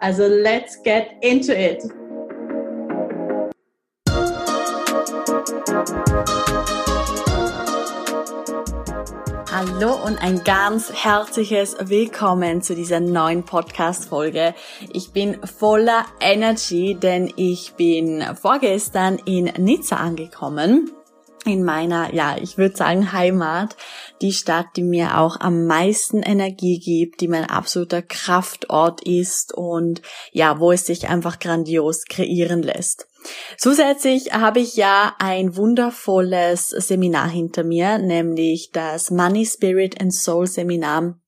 Also let's get into it! Hallo und ein ganz herzliches Willkommen zu dieser neuen Podcast-Folge. Ich bin voller Energy, denn ich bin vorgestern in Nizza angekommen in meiner, ja, ich würde sagen Heimat, die Stadt, die mir auch am meisten Energie gibt, die mein absoluter Kraftort ist und ja, wo es sich einfach grandios kreieren lässt. Zusätzlich habe ich ja ein wundervolles Seminar hinter mir, nämlich das Money Spirit and Soul Seminar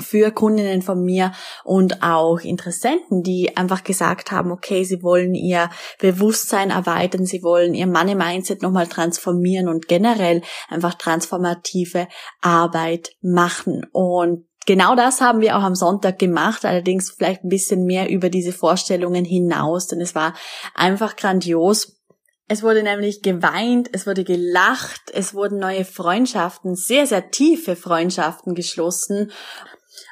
für Kundinnen von mir und auch Interessenten, die einfach gesagt haben, okay, sie wollen ihr Bewusstsein erweitern, sie wollen ihr Money Mindset nochmal transformieren und generell einfach transformative Arbeit machen. Und genau das haben wir auch am Sonntag gemacht, allerdings vielleicht ein bisschen mehr über diese Vorstellungen hinaus, denn es war einfach grandios. Es wurde nämlich geweint, es wurde gelacht, es wurden neue Freundschaften, sehr, sehr tiefe Freundschaften geschlossen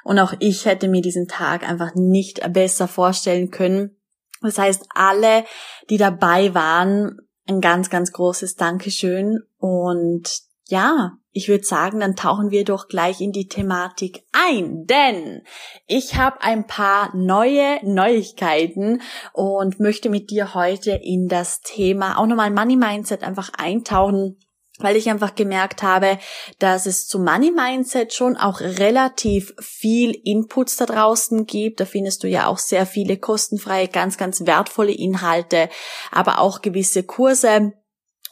und auch ich hätte mir diesen Tag einfach nicht besser vorstellen können. Das heißt, alle, die dabei waren, ein ganz, ganz großes Dankeschön. Und ja, ich würde sagen, dann tauchen wir doch gleich in die Thematik ein, denn ich habe ein paar neue Neuigkeiten und möchte mit dir heute in das Thema auch nochmal Money Mindset einfach eintauchen weil ich einfach gemerkt habe, dass es zu Money Mindset schon auch relativ viel Inputs da draußen gibt. Da findest du ja auch sehr viele kostenfreie, ganz, ganz wertvolle Inhalte, aber auch gewisse Kurse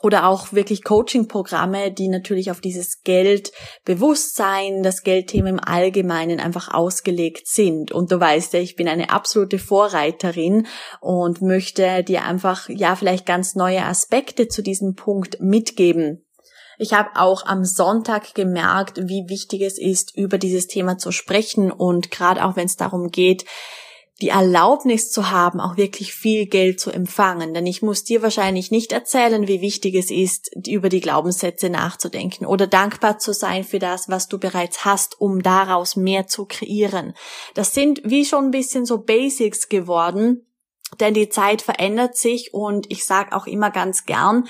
oder auch wirklich Coaching-Programme, die natürlich auf dieses Geldbewusstsein, das Geldthema im Allgemeinen einfach ausgelegt sind. Und du weißt ja, ich bin eine absolute Vorreiterin und möchte dir einfach, ja, vielleicht ganz neue Aspekte zu diesem Punkt mitgeben. Ich habe auch am Sonntag gemerkt, wie wichtig es ist, über dieses Thema zu sprechen und gerade auch wenn es darum geht, die Erlaubnis zu haben, auch wirklich viel Geld zu empfangen. Denn ich muss dir wahrscheinlich nicht erzählen, wie wichtig es ist, über die Glaubenssätze nachzudenken oder dankbar zu sein für das, was du bereits hast, um daraus mehr zu kreieren. Das sind wie schon ein bisschen so Basics geworden, denn die Zeit verändert sich und ich sage auch immer ganz gern,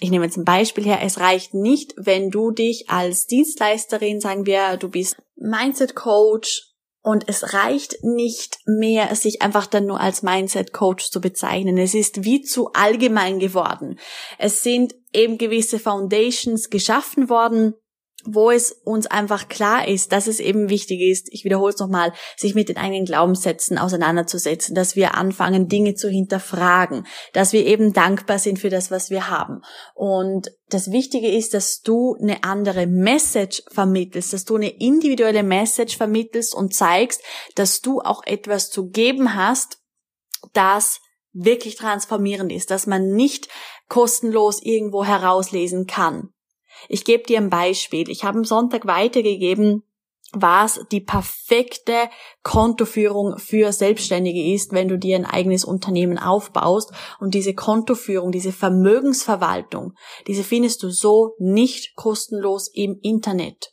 ich nehme jetzt ein Beispiel her, es reicht nicht, wenn du dich als Dienstleisterin, sagen wir, du bist Mindset Coach und es reicht nicht mehr, sich einfach dann nur als Mindset Coach zu bezeichnen. Es ist wie zu allgemein geworden. Es sind eben gewisse Foundations geschaffen worden, wo es uns einfach klar ist, dass es eben wichtig ist, ich wiederhole es nochmal, sich mit den eigenen Glaubenssätzen auseinanderzusetzen, dass wir anfangen, Dinge zu hinterfragen, dass wir eben dankbar sind für das, was wir haben. Und das Wichtige ist, dass du eine andere Message vermittelst, dass du eine individuelle Message vermittelst und zeigst, dass du auch etwas zu geben hast, das wirklich transformierend ist, dass man nicht kostenlos irgendwo herauslesen kann. Ich gebe dir ein Beispiel. Ich habe am Sonntag weitergegeben, was die perfekte Kontoführung für Selbstständige ist, wenn du dir ein eigenes Unternehmen aufbaust. Und diese Kontoführung, diese Vermögensverwaltung, diese findest du so nicht kostenlos im Internet.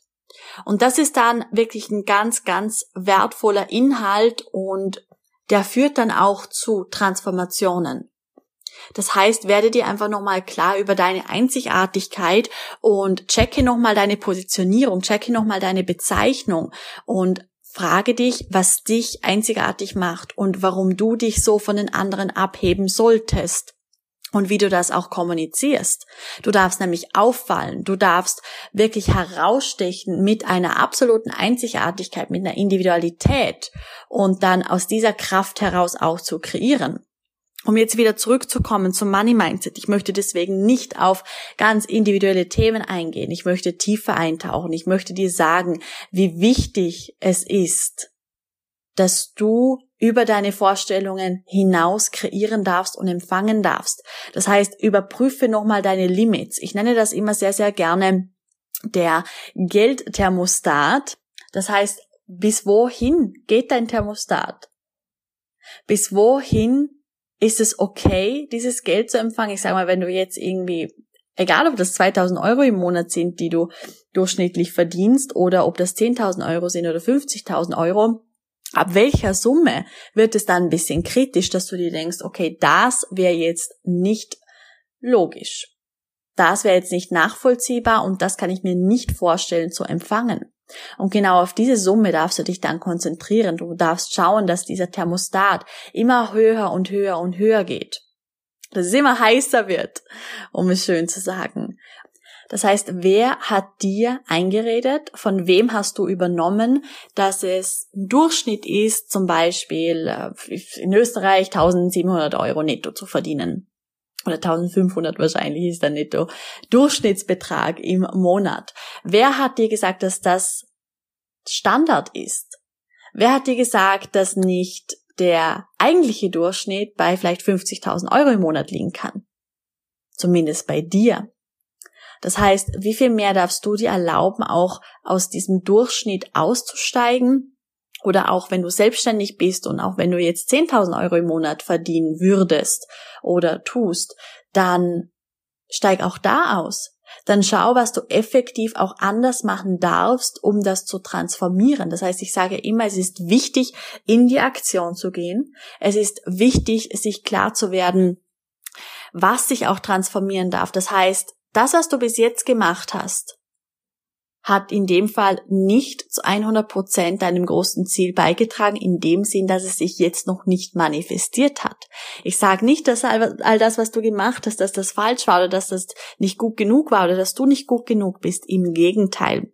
Und das ist dann wirklich ein ganz, ganz wertvoller Inhalt und der führt dann auch zu Transformationen. Das heißt, werde dir einfach nochmal klar über deine Einzigartigkeit und checke nochmal deine Positionierung, checke nochmal deine Bezeichnung und frage dich, was dich einzigartig macht und warum du dich so von den anderen abheben solltest und wie du das auch kommunizierst. Du darfst nämlich auffallen, du darfst wirklich herausstechen mit einer absoluten Einzigartigkeit, mit einer Individualität und dann aus dieser Kraft heraus auch zu kreieren. Um jetzt wieder zurückzukommen zum Money Mindset. Ich möchte deswegen nicht auf ganz individuelle Themen eingehen. Ich möchte tiefer eintauchen. Ich möchte dir sagen, wie wichtig es ist, dass du über deine Vorstellungen hinaus kreieren darfst und empfangen darfst. Das heißt, überprüfe nochmal deine Limits. Ich nenne das immer sehr, sehr gerne der Geldthermostat. Das heißt, bis wohin geht dein Thermostat? Bis wohin ist es okay, dieses Geld zu empfangen? Ich sage mal, wenn du jetzt irgendwie, egal ob das 2000 Euro im Monat sind, die du durchschnittlich verdienst, oder ob das 10.000 Euro sind oder 50.000 Euro, ab welcher Summe wird es dann ein bisschen kritisch, dass du dir denkst, okay, das wäre jetzt nicht logisch. Das wäre jetzt nicht nachvollziehbar und das kann ich mir nicht vorstellen zu empfangen. Und genau auf diese Summe darfst du dich dann konzentrieren. Du darfst schauen, dass dieser Thermostat immer höher und höher und höher geht. Dass es immer heißer wird, um es schön zu sagen. Das heißt, wer hat dir eingeredet? Von wem hast du übernommen, dass es ein Durchschnitt ist, zum Beispiel äh, in Österreich 1700 Euro netto zu verdienen? Oder 1500 wahrscheinlich ist der netto Durchschnittsbetrag im Monat. Wer hat dir gesagt, dass das Standard ist? Wer hat dir gesagt, dass nicht der eigentliche Durchschnitt bei vielleicht 50.000 Euro im Monat liegen kann? Zumindest bei dir. Das heißt, wie viel mehr darfst du dir erlauben, auch aus diesem Durchschnitt auszusteigen? Oder auch wenn du selbstständig bist und auch wenn du jetzt 10.000 Euro im Monat verdienen würdest oder tust, dann steig auch da aus. Dann schau, was du effektiv auch anders machen darfst, um das zu transformieren. Das heißt, ich sage immer, es ist wichtig, in die Aktion zu gehen. Es ist wichtig, sich klar zu werden, was sich auch transformieren darf. Das heißt, das, was du bis jetzt gemacht hast, hat in dem Fall nicht zu 100 Prozent deinem großen Ziel beigetragen, in dem Sinn, dass es sich jetzt noch nicht manifestiert hat. Ich sage nicht, dass all das, was du gemacht hast, dass das falsch war oder dass das nicht gut genug war oder dass du nicht gut genug bist. Im Gegenteil.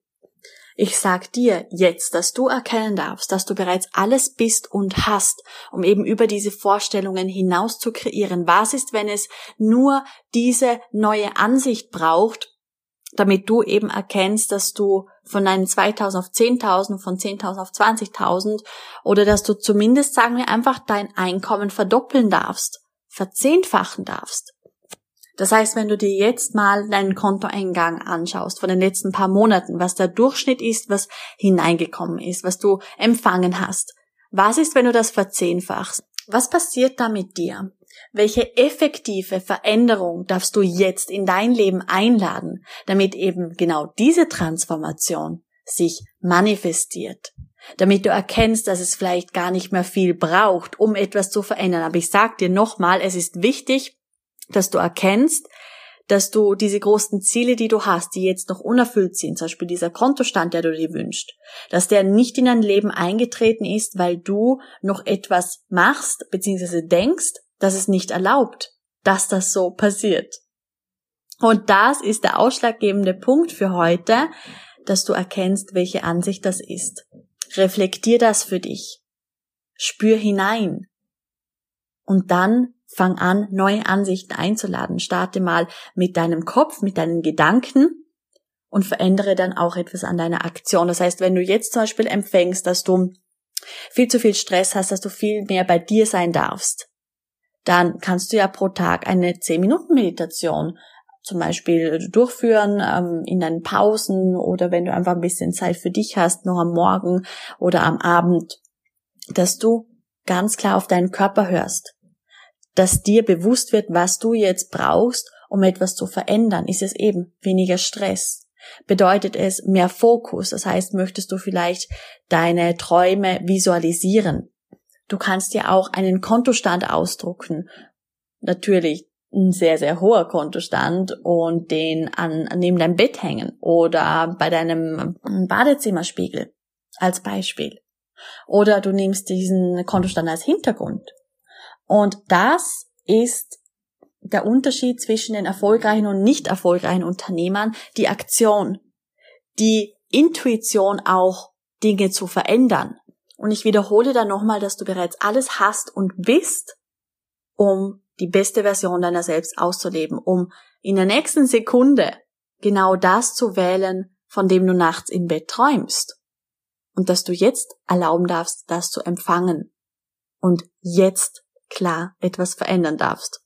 Ich sag dir jetzt, dass du erkennen darfst, dass du bereits alles bist und hast, um eben über diese Vorstellungen hinaus zu kreieren. Was ist, wenn es nur diese neue Ansicht braucht, damit du eben erkennst, dass du von deinen 2000 auf 10.000, von 10.000 auf 20.000 oder dass du zumindest, sagen wir, einfach dein Einkommen verdoppeln darfst, verzehnfachen darfst. Das heißt, wenn du dir jetzt mal deinen Kontoeingang anschaust von den letzten paar Monaten, was der Durchschnitt ist, was hineingekommen ist, was du empfangen hast. Was ist, wenn du das verzehnfachst? Was passiert da mit dir? Welche effektive Veränderung darfst du jetzt in dein Leben einladen, damit eben genau diese Transformation sich manifestiert? Damit du erkennst, dass es vielleicht gar nicht mehr viel braucht, um etwas zu verändern. Aber ich sag dir nochmal, es ist wichtig, dass du erkennst, dass du diese großen Ziele, die du hast, die jetzt noch unerfüllt sind, zum Beispiel dieser Kontostand, der du dir wünschst, dass der nicht in dein Leben eingetreten ist, weil du noch etwas machst, beziehungsweise denkst, dass es nicht erlaubt, dass das so passiert. Und das ist der ausschlaggebende Punkt für heute, dass du erkennst, welche Ansicht das ist. Reflektier das für dich. Spür hinein. Und dann Fang an, neue Ansichten einzuladen. Starte mal mit deinem Kopf, mit deinen Gedanken und verändere dann auch etwas an deiner Aktion. Das heißt, wenn du jetzt zum Beispiel empfängst, dass du viel zu viel Stress hast, dass du viel mehr bei dir sein darfst, dann kannst du ja pro Tag eine 10-Minuten-Meditation zum Beispiel durchführen ähm, in deinen Pausen oder wenn du einfach ein bisschen Zeit für dich hast, noch am Morgen oder am Abend, dass du ganz klar auf deinen Körper hörst dass dir bewusst wird, was du jetzt brauchst, um etwas zu verändern, ist es eben weniger Stress. Bedeutet es mehr Fokus, das heißt, möchtest du vielleicht deine Träume visualisieren. Du kannst dir auch einen Kontostand ausdrucken. Natürlich ein sehr, sehr hoher Kontostand und den an, neben deinem Bett hängen oder bei deinem Badezimmerspiegel als Beispiel. Oder du nimmst diesen Kontostand als Hintergrund und das ist der Unterschied zwischen den erfolgreichen und nicht erfolgreichen Unternehmern, die Aktion, die Intuition auch Dinge zu verändern. Und ich wiederhole da nochmal, dass du bereits alles hast und bist, um die beste Version deiner selbst auszuleben, um in der nächsten Sekunde genau das zu wählen, von dem du nachts im Bett träumst. Und dass du jetzt erlauben darfst, das zu empfangen und jetzt klar etwas verändern darfst.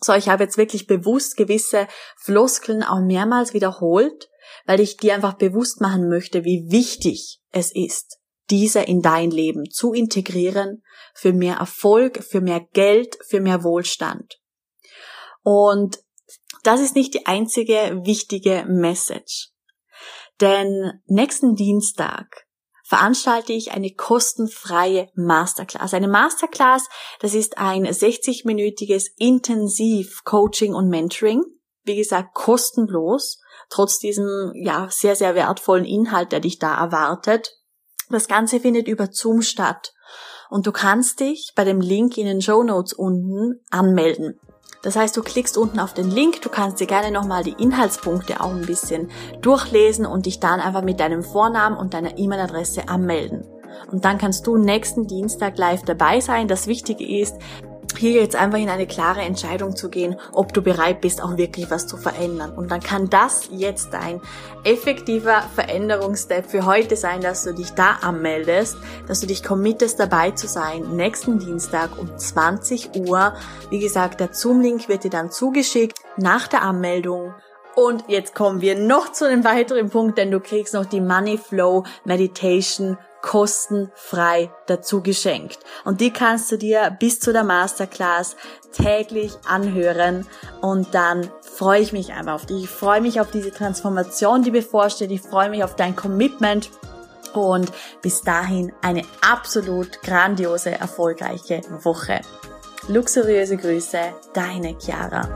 So, ich habe jetzt wirklich bewusst gewisse Floskeln auch mehrmals wiederholt, weil ich dir einfach bewusst machen möchte, wie wichtig es ist, diese in dein Leben zu integrieren für mehr Erfolg, für mehr Geld, für mehr Wohlstand. Und das ist nicht die einzige wichtige Message. Denn nächsten Dienstag veranstalte ich eine kostenfreie Masterclass. Eine Masterclass, das ist ein 60-minütiges Intensiv-Coaching und Mentoring. Wie gesagt, kostenlos, trotz diesem, ja, sehr, sehr wertvollen Inhalt, der dich da erwartet. Das Ganze findet über Zoom statt. Und du kannst dich bei dem Link in den Show Notes unten anmelden. Das heißt, du klickst unten auf den Link, du kannst dir gerne nochmal die Inhaltspunkte auch ein bisschen durchlesen und dich dann einfach mit deinem Vornamen und deiner E-Mail-Adresse anmelden. Und dann kannst du nächsten Dienstag live dabei sein. Das Wichtige ist, jetzt einfach in eine klare Entscheidung zu gehen, ob du bereit bist, auch wirklich was zu verändern. Und dann kann das jetzt dein effektiver Veränderungsstep für heute sein, dass du dich da anmeldest, dass du dich committest, dabei zu sein, nächsten Dienstag um 20 Uhr. Wie gesagt, der Zoom-Link wird dir dann zugeschickt nach der Anmeldung. Und jetzt kommen wir noch zu einem weiteren Punkt, denn du kriegst noch die Money Flow Meditation kostenfrei dazu geschenkt. Und die kannst du dir bis zu der Masterclass täglich anhören und dann freue ich mich einfach auf dich. Ich freue mich auf diese Transformation, die bevorsteht. Ich freue mich auf dein Commitment und bis dahin eine absolut grandiose, erfolgreiche Woche. Luxuriöse Grüße, deine Chiara.